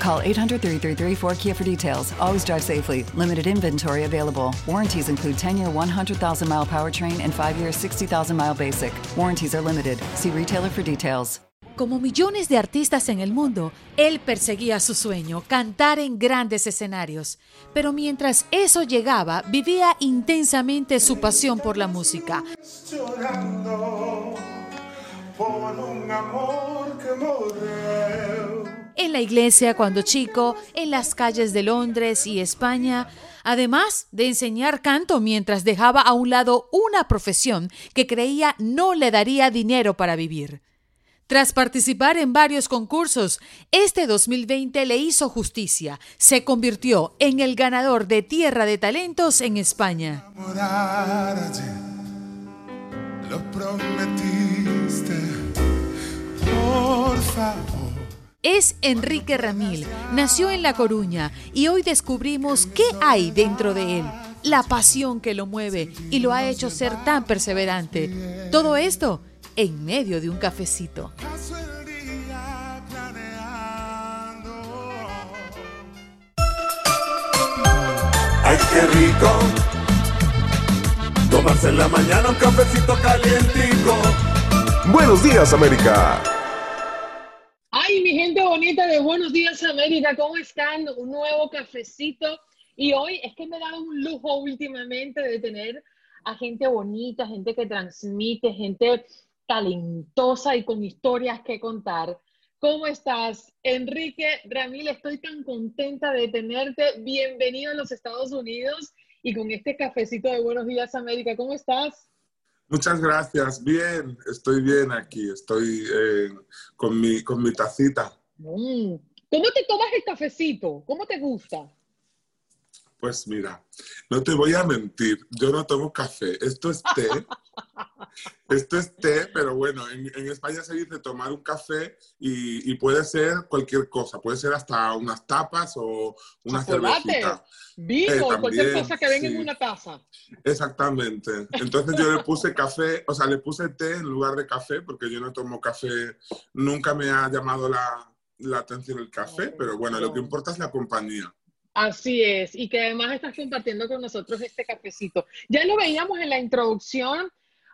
Call 800 333 4KIA for details. Always drive safely. Limited inventory available. Warranties include 10 year 100,000 mile powertrain and 5 year 60,000 mile basic. Warranties are limited. See retailer for details. Como millones de artistas en el mundo, él perseguía su sueño, cantar en grandes escenarios. Pero mientras eso llegaba, vivía intensamente su pasión por la música. Llorando por un amor que en la iglesia cuando chico, en las calles de Londres y España, además de enseñar canto mientras dejaba a un lado una profesión que creía no le daría dinero para vivir. Tras participar en varios concursos, este 2020 le hizo justicia. Se convirtió en el ganador de Tierra de Talentos en España. Lo prometiste, por favor. Es Enrique Ramil, nació en La Coruña y hoy descubrimos qué hay dentro de él, la pasión que lo mueve y lo ha hecho ser tan perseverante. Todo esto en medio de un cafecito. ¡Ay, qué rico! Tomarse en la mañana un cafecito calientico. Buenos días, América. Ay, mi gente bonita de Buenos Días América, ¿cómo están? Un nuevo cafecito. Y hoy es que me he dado un lujo últimamente de tener a gente bonita, gente que transmite, gente talentosa y con historias que contar. ¿Cómo estás? Enrique Ramil, estoy tan contenta de tenerte. Bienvenido a los Estados Unidos y con este cafecito de Buenos Días América. ¿Cómo estás? Muchas gracias. Bien, estoy bien aquí. Estoy eh, con, mi, con mi tacita. Mm. ¿Cómo te tomas el cafecito? ¿Cómo te gusta? Pues mira, no te voy a mentir, yo no tomo café. Esto es té. Esto es té, pero bueno, en, España se dice tomar un café y, puede ser cualquier cosa. Puede ser hasta unas tapas o una cervecita. Vino, eh, cualquier cosa que venga en una taza. Exactamente. Entonces yo le puse café, o sea, le puse té en lugar de café, porque yo no tomo café. Nunca me ha llamado la, la atención el café, pero bueno, lo que importa es la compañía. Así es, y que además estás compartiendo con nosotros este cafecito. Ya lo veíamos en la introducción,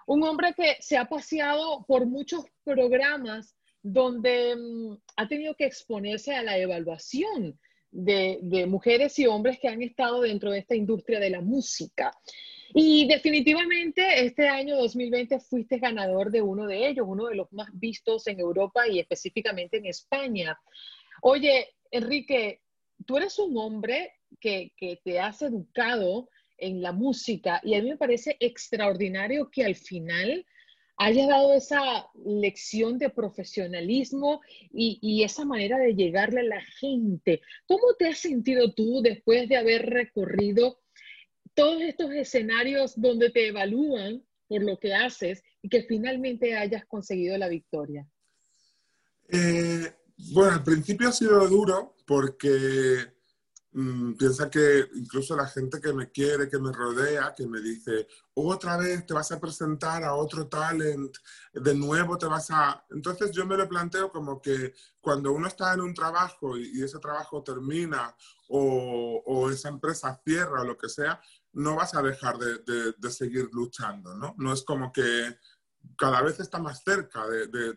un hombre que se ha paseado por muchos programas donde mm, ha tenido que exponerse a la evaluación de, de, mujeres y hombres que han estado dentro de esta industria de la música. Y definitivamente este año 2020 fuiste ganador de uno de ellos, uno de los más vistos en Europa y específicamente en España. Oye, Enrique, tú eres un hombre que, que te has educado en la música y a mí me parece extraordinario que al final haya dado esa lección de profesionalismo y, y, esa manera de llegarle a la gente. ¿Cómo te has sentido tú después de haber recorrido todos estos escenarios donde te evalúan por lo que haces y que finalmente hayas conseguido la victoria? Eh, bueno, al principio ha sido duro porque mm, piensa que incluso la gente que me quiere, que me rodea, que me dice, otra vez te vas a presentar a otro talent, de nuevo te vas a... Entonces yo me lo planteo como que cuando uno está en un trabajo y, ese trabajo termina o, esa empresa cierra o lo que sea, no vas a dejar de, seguir luchando, ¿no? No es como que cada vez está más cerca de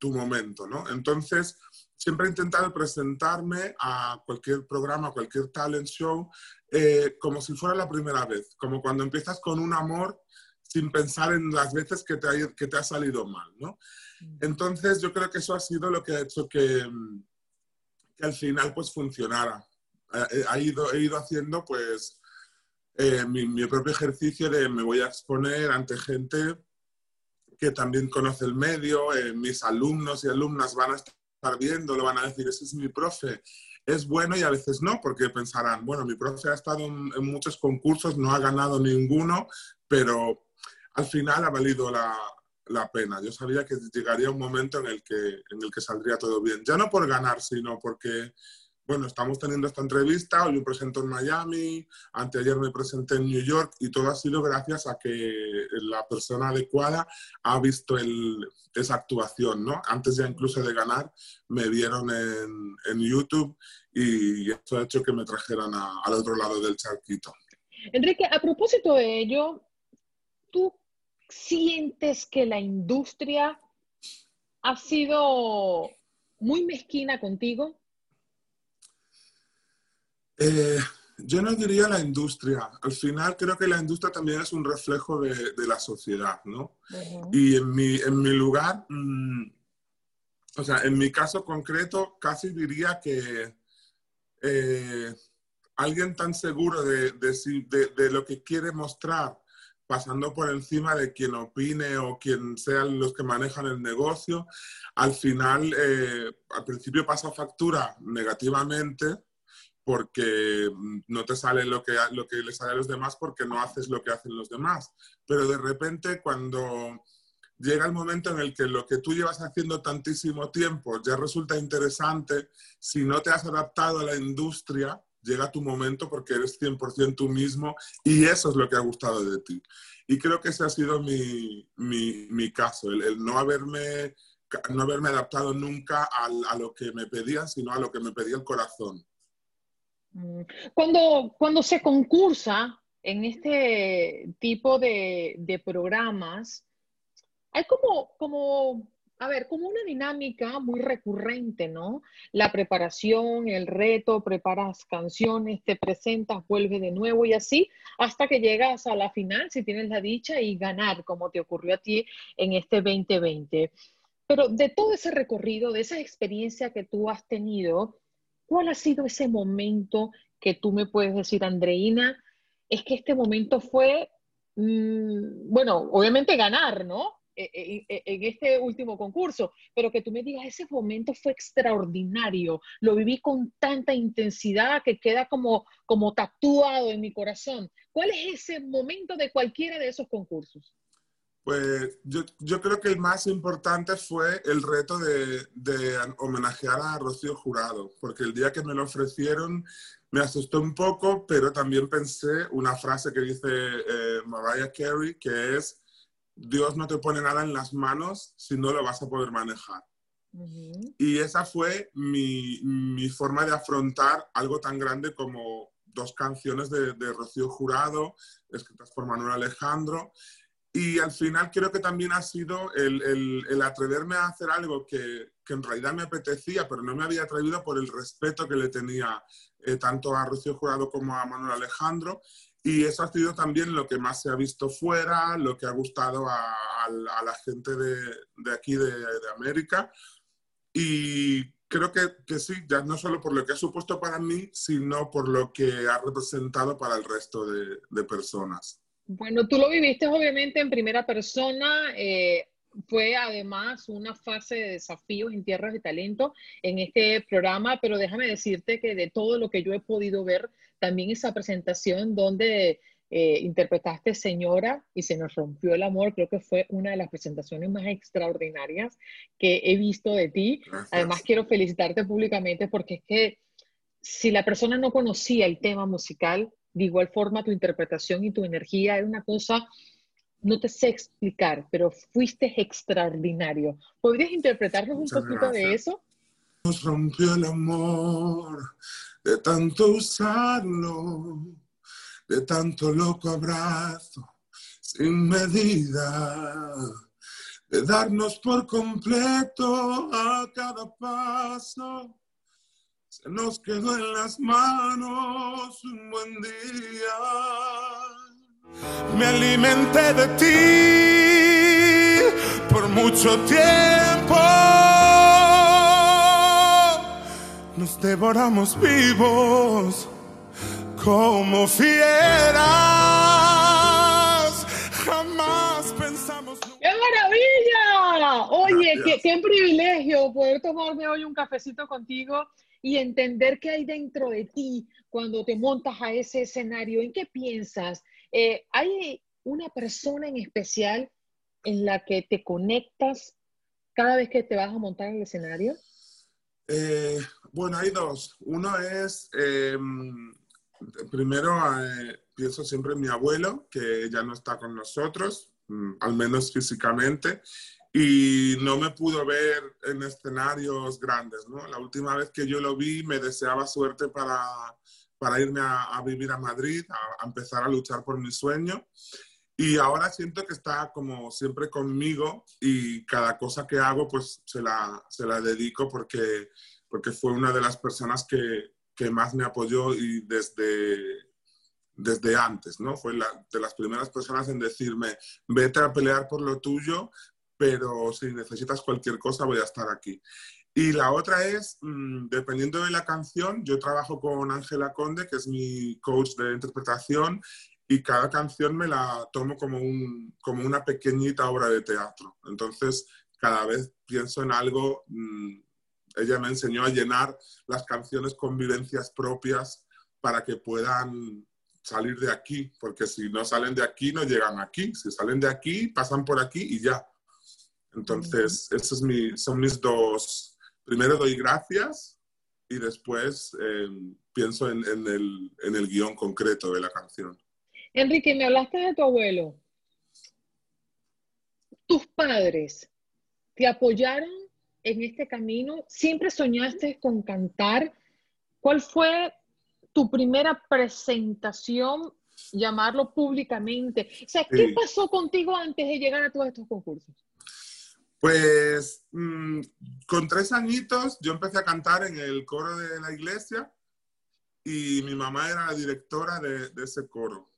tu momento, ¿no? Entonces, siempre he intentado presentarme a cualquier programa, cualquier talent show, eh, como si fuera la primera vez, como cuando empiezas con un amor sin pensar en las veces que te ha, que te ha salido mal, ¿no? Mm. Entonces yo creo que eso ha sido lo que ha hecho que, que al final pues funcionara. he, ido, he ido haciendo pues eh, mi, mi, propio ejercicio de me voy a exponer ante gente que también conoce el medio, eh, mis alumnos y alumnas van a estar estar viendo, lo van a decir, ese es mi profe. Es bueno y a veces no, porque pensarán, bueno, mi profe ha estado en, muchos concursos, no ha ganado ninguno, pero al final ha valido la, la, pena. Yo sabía que llegaría un momento en el, que, en el que saldría todo bien. Ya no por ganar, sino porque bueno, estamos teniendo esta entrevista, hoy me presento en Miami, anteayer me presenté en New York y todo ha sido gracias a que la persona adecuada ha visto esa actuación, ¿no? Antes ya incluso de ganar, me vieron en, YouTube y esto ha hecho que me trajeran al otro lado del charquito. Enrique, a propósito de ello, ¿tú sientes que la industria ha sido muy mezquina contigo? Eh, yo no diría la industria. Al final creo que la industria también es un reflejo de, la sociedad, ¿no? Y en mi, en mi lugar, mm, o sea, en mi caso concreto, casi diría que eh, alguien tan seguro de, de, lo que quiere mostrar, pasando por encima de quien opine o quien sean los que manejan el negocio, al final, eh, al principio pasa factura negativamente porque no te sale lo que, lo que le sale a los demás porque no haces lo que hacen los demás. Pero de repente cuando llega el momento en el que lo que tú llevas haciendo tantísimo tiempo ya resulta interesante, si no te has adaptado a la industria, llega tu momento porque eres 100% tú mismo y eso es lo que ha gustado de ti. Y creo que ese ha sido mi, mi, mi caso, el, el, no, haberme, no haberme adaptado nunca a, a lo que me pedían, sino a lo que me pedía el corazón. Cuando, cuando se concursa en este tipo de, de programas, hay como, como, a ver, como una dinámica muy recurrente, ¿no? La preparación, el reto, preparas canciones, te presentas, vuelve de nuevo y así hasta que llegas a la final, si tienes la dicha, y ganar, como te ocurrió a ti en este 2020. Pero de todo ese recorrido, de esa experiencia que tú has tenido, ¿Cuál ha sido ese momento que tú me puedes decir, Andreina? Es que este momento fue, mm, bueno, obviamente ganar, ¿no? E, e, e, en este último concurso, pero que tú me digas, ese momento fue extraordinario, lo viví con tanta intensidad que queda como, como tatuado en mi corazón. ¿Cuál es ese momento de cualquiera de esos concursos? Pues yo, yo, creo que el más importante fue el reto de, de, homenajear a Rocío Jurado, porque el día que me lo ofrecieron me asustó un poco, pero también pensé una frase que dice eh, Mariah Carey, que es, Dios no te pone nada en las manos si no lo vas a poder manejar. Y esa fue mi, mi, forma de afrontar algo tan grande como dos canciones de, de Rocío Jurado, escritas por Manuel Alejandro, y al final creo que también ha sido el, el, atreverme a hacer algo que, que, en realidad me apetecía, pero no me había atrevido por el respeto que le tenía eh, tanto a Rocío Jurado como a Manuel Alejandro. Y eso ha sido también lo que más se ha visto fuera, lo que ha gustado a, a, la gente de, de aquí, de, de, América. Y creo que, que, sí, ya no solo por lo que ha supuesto para mí, sino por lo que ha representado para el resto de, de personas. Bueno, tú lo viviste obviamente en primera persona. Eh, fue además una fase de desafíos en tierras de talento en este programa, pero déjame decirte que de todo lo que yo he podido ver, también esa presentación donde eh, interpretaste Señora y se nos rompió el amor, creo que fue una de las presentaciones más extraordinarias que he visto de ti. Además, quiero felicitarte públicamente porque es que si la persona no conocía el tema musical, de igual forma tu interpretación y tu energía era una cosa, no te sé explicar, pero fuiste extraordinario. ¿Podrías interpretarnos un poquito de eso? Nos rompió el amor de tanto usarlo, de tanto loco abrazo sin medida, de darnos por completo a cada paso. Se nos quedó en las manos un buen día. Me alimenté de ti por mucho tiempo. Nos devoramos vivos como fieras. Oye, qué, qué privilegio poder tomarme hoy un cafecito contigo y entender qué hay dentro de ti cuando te montas a ese escenario. ¿En qué piensas? Eh, ¿Hay una persona en especial en la que te conectas cada vez que te vas a montar en el escenario? Eh, bueno, hay dos. Uno es, eh, primero, eh, pienso siempre en mi abuelo, que ya no está con nosotros, mm, al menos físicamente, y no me pudo ver en escenarios grandes, ¿no? La última vez que yo lo vi me deseaba suerte para, para irme a, a, vivir a Madrid, a, a, empezar a luchar por mi sueño. Y ahora siento que está como siempre conmigo y cada cosa que hago pues se la, se la dedico porque, porque fue una de las personas que, que más me apoyó y desde, desde antes, ¿no? Fue la, de las primeras personas en decirme, vete a pelear por lo tuyo, pero si necesitas cualquier cosa voy a estar aquí. Y la otra es, mmm, dependiendo de la canción, yo trabajo con Ángela Conde, que es mi coach de interpretación, y cada canción me la tomo como, un, como una pequeñita obra de teatro. Entonces, cada vez pienso en algo, mmm, ella me enseñó a llenar las canciones con vivencias propias para que puedan salir de aquí, porque si no salen de aquí, no llegan aquí. Si salen de aquí, pasan por aquí y ya. Entonces, esos es mi, son mis dos. Primero doy gracias y después eh, pienso en, en, el, en, el, guion concreto de la canción. Enrique, me hablaste de tu abuelo. ¿Tus padres te apoyaron en este camino? ¿Siempre soñaste con cantar? ¿Cuál fue tu primera presentación, llamarlo públicamente? O sea, ¿qué sí. pasó contigo antes de llegar a todos estos concursos? Pues mmm, con tres añitos yo empecé a cantar en el coro de la iglesia y mi mamá era la directora de, de ese coro.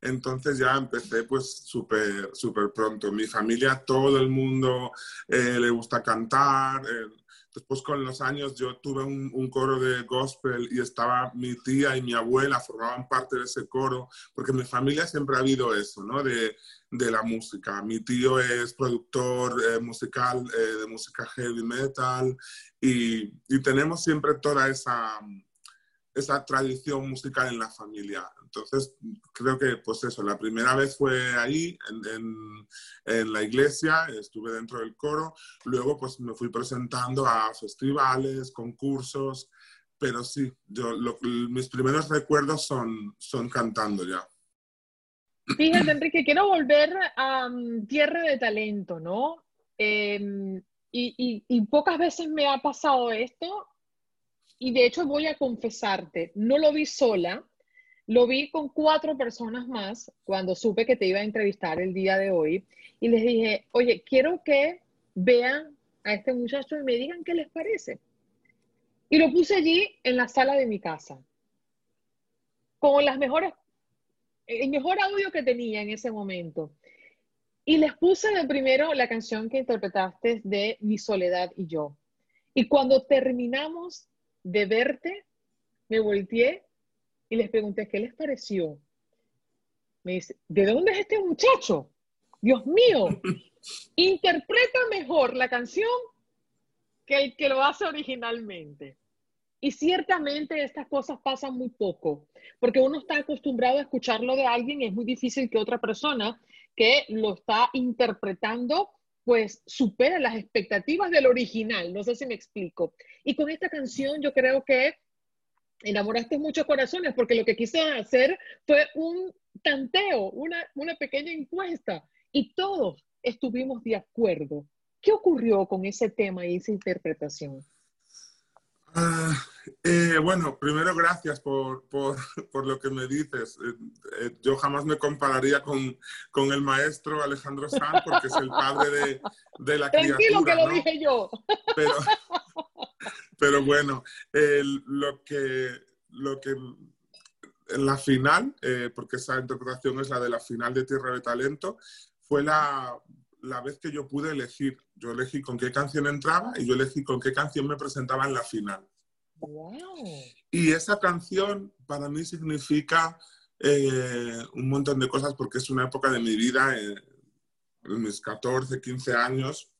Entonces ya empecé pues súper, súper pronto. Mi familia, todo el mundo eh, le gusta cantar. Eh, después con los años yo tuve un, un, coro de gospel y estaba mi tía y mi abuela formaban parte de ese coro, porque en mi familia siempre ha habido eso, ¿no? De, de la música. Mi tío es productor eh, musical eh, de música heavy metal y, y, tenemos siempre toda esa, esa tradición musical en la familia. Entonces, creo que, pues eso, la primera vez fue ahí, en, en, en, la iglesia, estuve dentro del coro, luego pues me fui presentando a festivales, concursos, pero sí, yo, lo, mis primeros recuerdos son, son cantando ya. Fíjate, Enrique, quiero volver a um, Tierra de Talento, ¿no? Eh, y, y, y pocas veces me ha pasado esto, y de hecho voy a confesarte, no lo vi sola, lo vi con cuatro personas más cuando supe que te iba a entrevistar el día de hoy y les dije, oye, quiero que vean a este muchacho y me digan qué les parece. Y lo puse allí en la sala de mi casa, con las mejores, el mejor audio que tenía en ese momento. Y les puse de primero la canción que interpretaste de Mi Soledad y yo. Y cuando terminamos de verte, me volteé y les pregunté, ¿qué les pareció? Me dice, ¿de dónde es este muchacho? Dios mío, interpreta mejor la canción que el que lo hace originalmente. Y ciertamente estas cosas pasan muy poco, porque uno está acostumbrado a escucharlo de alguien y es muy difícil que otra persona que lo está interpretando pues supera las expectativas del original, no sé si me explico. Y con esta canción yo creo que enamoraste muchos corazones porque lo que quise hacer fue un tanteo, una, una pequeña encuesta y todos estuvimos de acuerdo. ¿Qué ocurrió con ese tema y esa interpretación? Uh, Eh, bueno, primero gracias por, por, por, lo que me dices. Eh, eh, yo jamás me compararía con, con, el maestro Alejandro Sanz porque es el padre de, de la Tranquilo que lo dije yo. Pero, pero bueno, lo, que, lo que en la final, porque esa interpretación es la de la final de Tierra de Talento, fue la, la vez que yo pude elegir. Yo elegí con qué canción entraba y yo elegí con qué canción me presentaba en la final. Y esa canción para mí significa eh, un montón de cosas porque es una época de mi vida, eh, en mis 14, 15 años,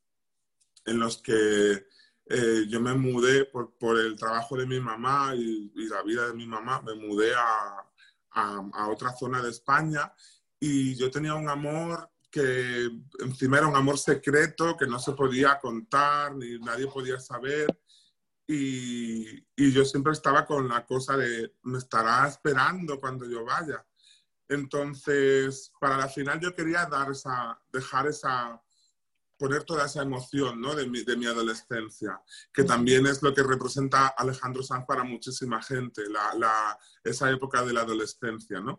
en los que eh, yo me mudé por, por, el trabajo de mi mamá y, la vida de mi mamá, me mudé a, a, a, otra zona de España y yo tenía un amor que encima era un amor secreto que no se podía contar ni nadie podía saber y, y, yo siempre estaba con la cosa de, me estará esperando cuando yo vaya. Entonces, para la final yo quería dar esa, dejar esa, poner toda esa emoción ¿no? de, mi, de, mi, adolescencia, que también es lo que representa Alejandro Sanz para muchísima gente, la, la, esa época de la adolescencia. ¿no?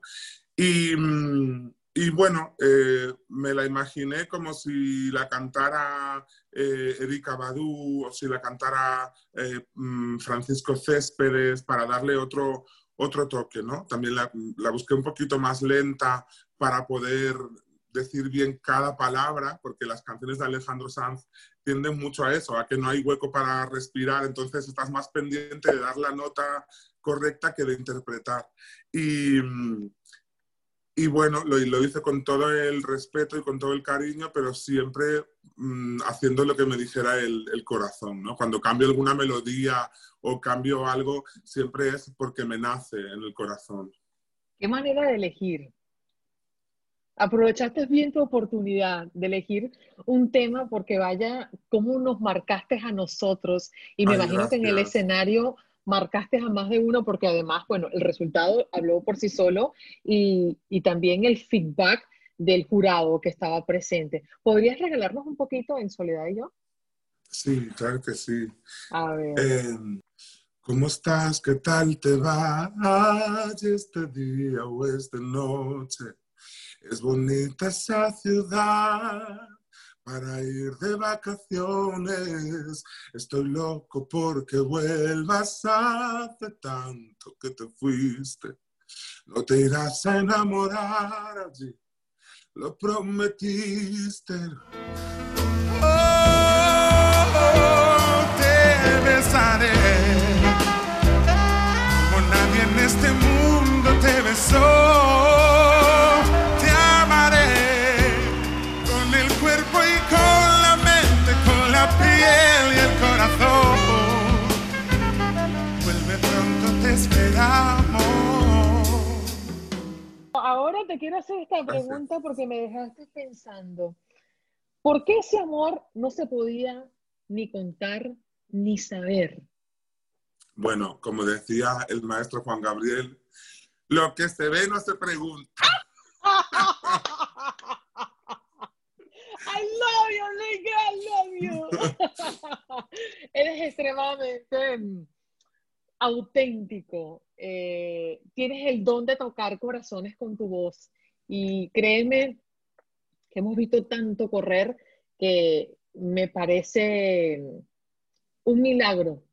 Y, mm, y bueno, eh, me la imaginé como si la cantara eh, Erika Badu o si la cantara eh, mm, Francisco Céspedes para darle otro, otro toque, ¿no? También la, la, busqué un poquito más lenta para poder decir bien cada palabra, porque las canciones de Alejandro Sanz tienden mucho a eso, a que no hay hueco para respirar, entonces estás más pendiente de dar la nota correcta que de interpretar. Y mm, y bueno, lo, lo, hice con todo el respeto y con todo el cariño, pero siempre mmm, haciendo lo que me dijera el, el, corazón, ¿no? Cuando cambio alguna melodía o cambio algo, siempre es porque me nace en el corazón. ¿Qué manera de elegir? Aprovechaste bien tu oportunidad de elegir un tema porque vaya, cómo nos marcaste a nosotros. Y me Ay, imagino gracias. que en el escenario marcaste a más de uno porque además, bueno, el resultado habló por sí solo y, y, también el feedback del jurado que estaba presente. ¿Podrías regalarnos un poquito en Soledad y yo? Sí, claro que sí. A ver. Eh, ¿Cómo estás? ¿Qué tal te va este día o esta noche? Es bonita esa ciudad para ir de vacaciones. Estoy loco porque vuelvas hace tanto que te fuiste. No te irás a enamorar allí, lo prometiste. Oh, te besaré Ahora te quiero hacer esta pregunta porque me dejaste pensando. ¿Por qué ese amor no se podía ni contar ni saber? Bueno, como decía el maestro Juan Gabriel, lo que se ve no se pregunta. I love you, Enrique, I love you. Eres extremadamente auténtico. Eh, tienes el don de tocar corazones con tu voz. Y créeme que hemos visto tanto correr que me parece un milagro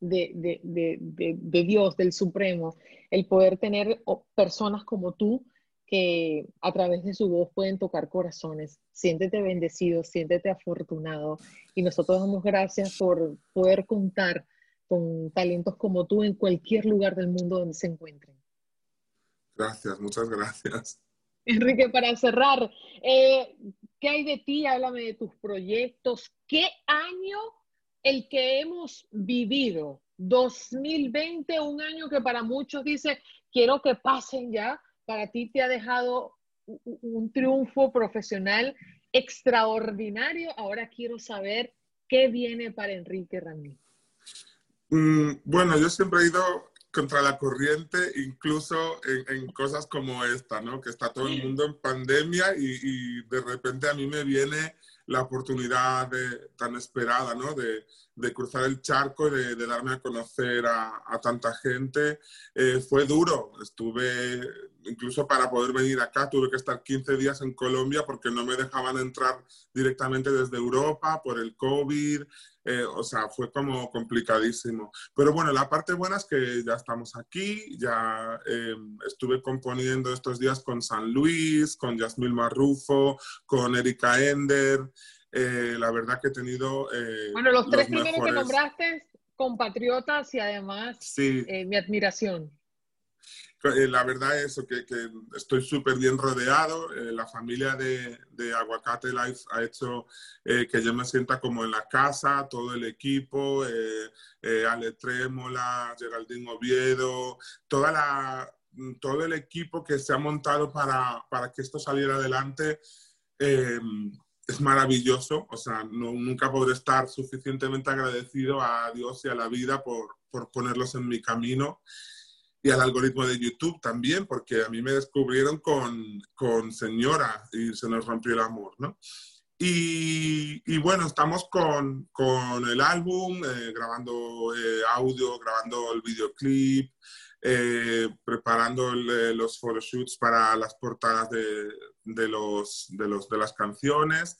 de, de, de, de, Dios, del Supremo, el poder tener personas como tú que a través de su voz pueden tocar corazones. Siéntete bendecido, siéntete afortunado y nosotros damos gracias por poder contar con talentos como tú en cualquier lugar del mundo donde se encuentren. Gracias, muchas gracias. Enrique, para cerrar, eh, ¿qué hay de ti? Háblame de tus proyectos. ¿Qué año el que hemos vivido? 2020, un año que para muchos dice, quiero que pasen ya, para ti te ha dejado un triunfo profesional extraordinario. Ahora quiero saber qué viene para Enrique Ramírez. Mm, bueno, yo siempre he ido contra la corriente, incluso en, en, cosas como esta, ¿no? Que está todo el mundo en pandemia y, y, de repente a mí me viene la oportunidad tan esperada, ¿no? De, cruzar el charco y de, darme a conocer a, tanta gente. Eh, fue duro, estuve, incluso para poder venir acá, tuve que estar 15 días en Colombia porque no me dejaban entrar directamente desde Europa por el COVID. Eh, o sea, fue como complicadísimo. Pero bueno, la parte buena es que ya estamos aquí, ya eh, estuve componiendo estos días con San Luis, con Yasmil Marrufo, con Erika Ender. Eh, la verdad que he tenido... bueno, los tres primeros que nombraste, compatriotas y además sí. mi admiración. Eh, la verdad es que, que estoy súper bien rodeado. Eh, la familia de, de, Aguacate Life ha hecho eh, que yo me sienta como en la casa, todo el equipo, Ale Trémola, Geraldine Oviedo, toda la, todo el equipo que se ha montado para, para que esto saliera adelante. es maravilloso, o sea, no, nunca podré estar suficientemente agradecido a Dios y a la vida por, por ponerlos en mi camino y al algoritmo de YouTube también, porque a mí me descubrieron con, con Señora y se nos rompió el amor, ¿no? Y, y bueno, estamos con, con el álbum, eh, grabando eh, audio, grabando el videoclip, eh, preparando los photoshoots para las portadas de, de, los, de, los, de las canciones.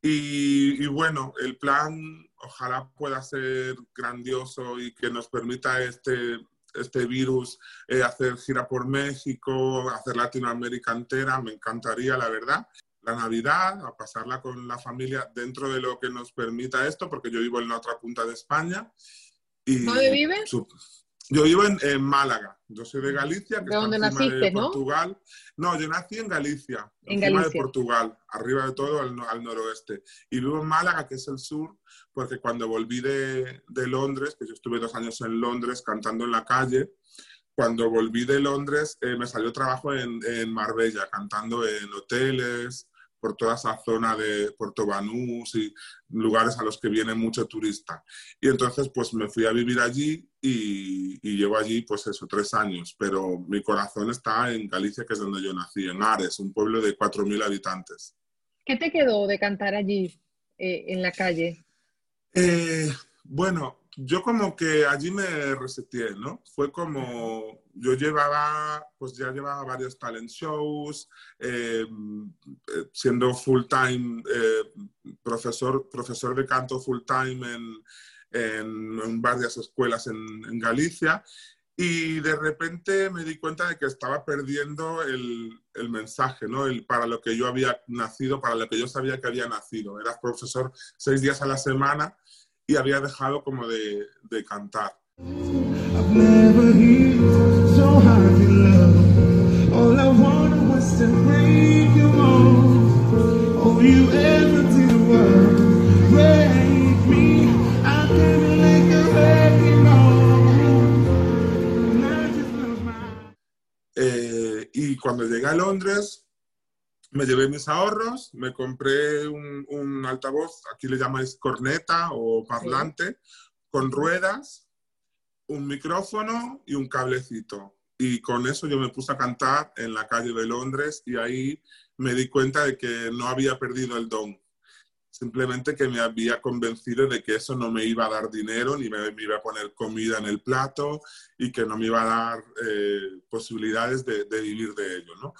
Y, y, bueno, el plan ojalá pueda ser grandioso y que nos permita este este virus, eh, hacer gira por México, hacer Latinoamérica entera, me encantaría, la verdad. La Navidad, a pasarla con la familia dentro de lo que nos permita esto, porque yo vivo en la otra punta de España. Y ¿Dónde vives? Yo vivo en, Málaga. Yo soy de Galicia, que ¿De dónde naciste, de Portugal. No, yo nací en Galicia, en encima de Portugal, arriba de todo al, al, noroeste. Y vivo en Málaga, que es el sur, porque cuando volví de, de, Londres, que yo estuve dos años en Londres cantando en la calle, cuando volví de Londres eh, me salió trabajo en, en Marbella, cantando en hoteles, por toda esa zona de Puerto Banús y lugares a los que viene mucho turista. Y entonces pues me fui a vivir allí y, llevo allí pues eso, tres años, pero mi corazón está en Galicia, que es donde yo nací, en Ares, un pueblo de 4.000 habitantes. ¿Qué te quedó de cantar allí eh, en la calle? Eh, bueno, yo como que allí me reseteé, ¿no? Fue como, yo llevaba, pues ya llevaba varios talent shows, eh, eh, siendo full time, eh, profesor, profesor de canto full time en, en, varias escuelas en, en, Galicia. Y de repente me di cuenta de que estaba perdiendo el, el mensaje, ¿no? El, para lo que yo había nacido, para lo que yo sabía que había nacido. Era profesor seis días a la semana y había dejado como de, de cantar. Eh, y cuando llegué a Londres, me llevé mis ahorros, me compré un, altavoz, aquí le llamáis corneta o parlante, con ruedas, un micrófono y un cablecito. Y con eso yo me puse a cantar en la calle de Londres y ahí me di cuenta de que no había perdido el don. Simplemente que me había convencido de que eso no me iba a dar dinero, ni me, iba a poner comida en el plato y que no me iba a dar eh, posibilidades de, de, vivir de ello, ¿no?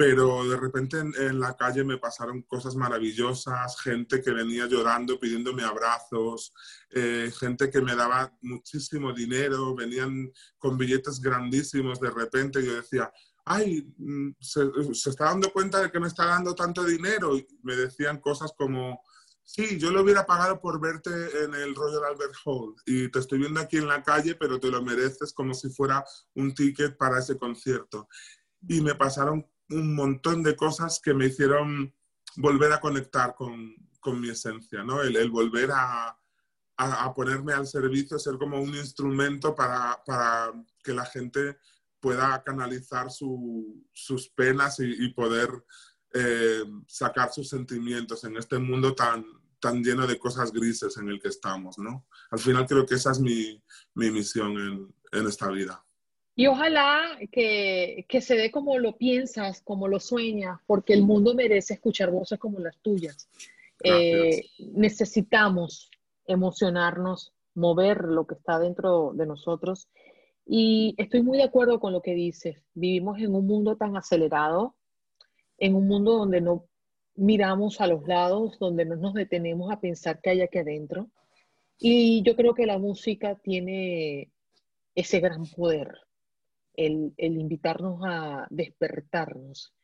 Pero de repente en, la calle me pasaron cosas maravillosas, gente que venía llorando, pidiéndome abrazos, eh, gente que me daba muchísimo dinero, venían con billetes grandísimos de repente y yo decía, ay, mm, se, está dando cuenta de que me está dando tanto dinero y me decían cosas como, sí, yo lo hubiera pagado por verte en el Royal Albert Hall y te estoy viendo aquí en la calle, pero te lo mereces como si fuera un ticket para ese concierto. Y me pasaron un montón de cosas que me hicieron volver a conectar con, con mi esencia, ¿no? El, el volver a, a, ponerme al servicio, ser como un instrumento para, para que la gente pueda canalizar su, sus penas y, poder eh, sacar sus sentimientos en este mundo tan, tan lleno de cosas grises en el que estamos, ¿no? Al final creo que esa es mi, mi misión en, en esta vida. Y ojalá que, que, se dé como lo piensas, como lo sueñas, porque el mundo merece escuchar voces como las tuyas. Eh, necesitamos emocionarnos, mover lo que está dentro de nosotros. Y estoy muy de acuerdo con lo que dices. Vivimos en un mundo tan acelerado, en un mundo donde no miramos a los lados, donde no nos detenemos a pensar qué hay aquí adentro. Y yo creo que la música tiene ese gran poder, el, invitarnos a despertarnos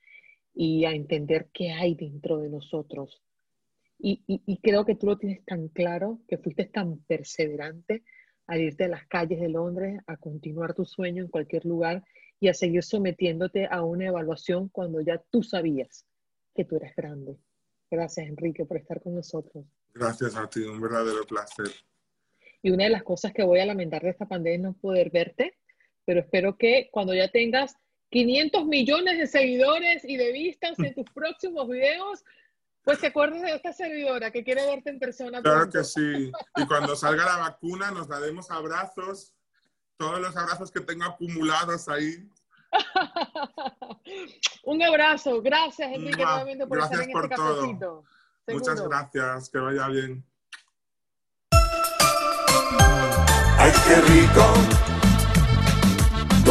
y a entender qué hay dentro de nosotros. Y, y, creo que tú lo tienes tan claro, que fuiste tan perseverante a irte a las calles de Londres, a continuar tu sueño en cualquier lugar y a seguir sometiéndote a una evaluación cuando ya tú sabías que tú eres grande. Gracias, Enrique, por estar con nosotros. Gracias a ti, un verdadero placer. Y una de las cosas que voy a lamentar de esta pandemia es no poder verte, pero espero que cuando ya tengas 500 millones de seguidores y de vistas en tus próximos videos, pues te acuerdes de esta servidora que quiere verte en persona. Claro que sí. Y cuando salga la vacuna nos daremos abrazos, todos los abrazos que tengo acumulados ahí. Un abrazo. Gracias, Enrique, nuevamente por estar en por este todo. Muchas gracias. Que vaya bien. ¡Ay, qué rico!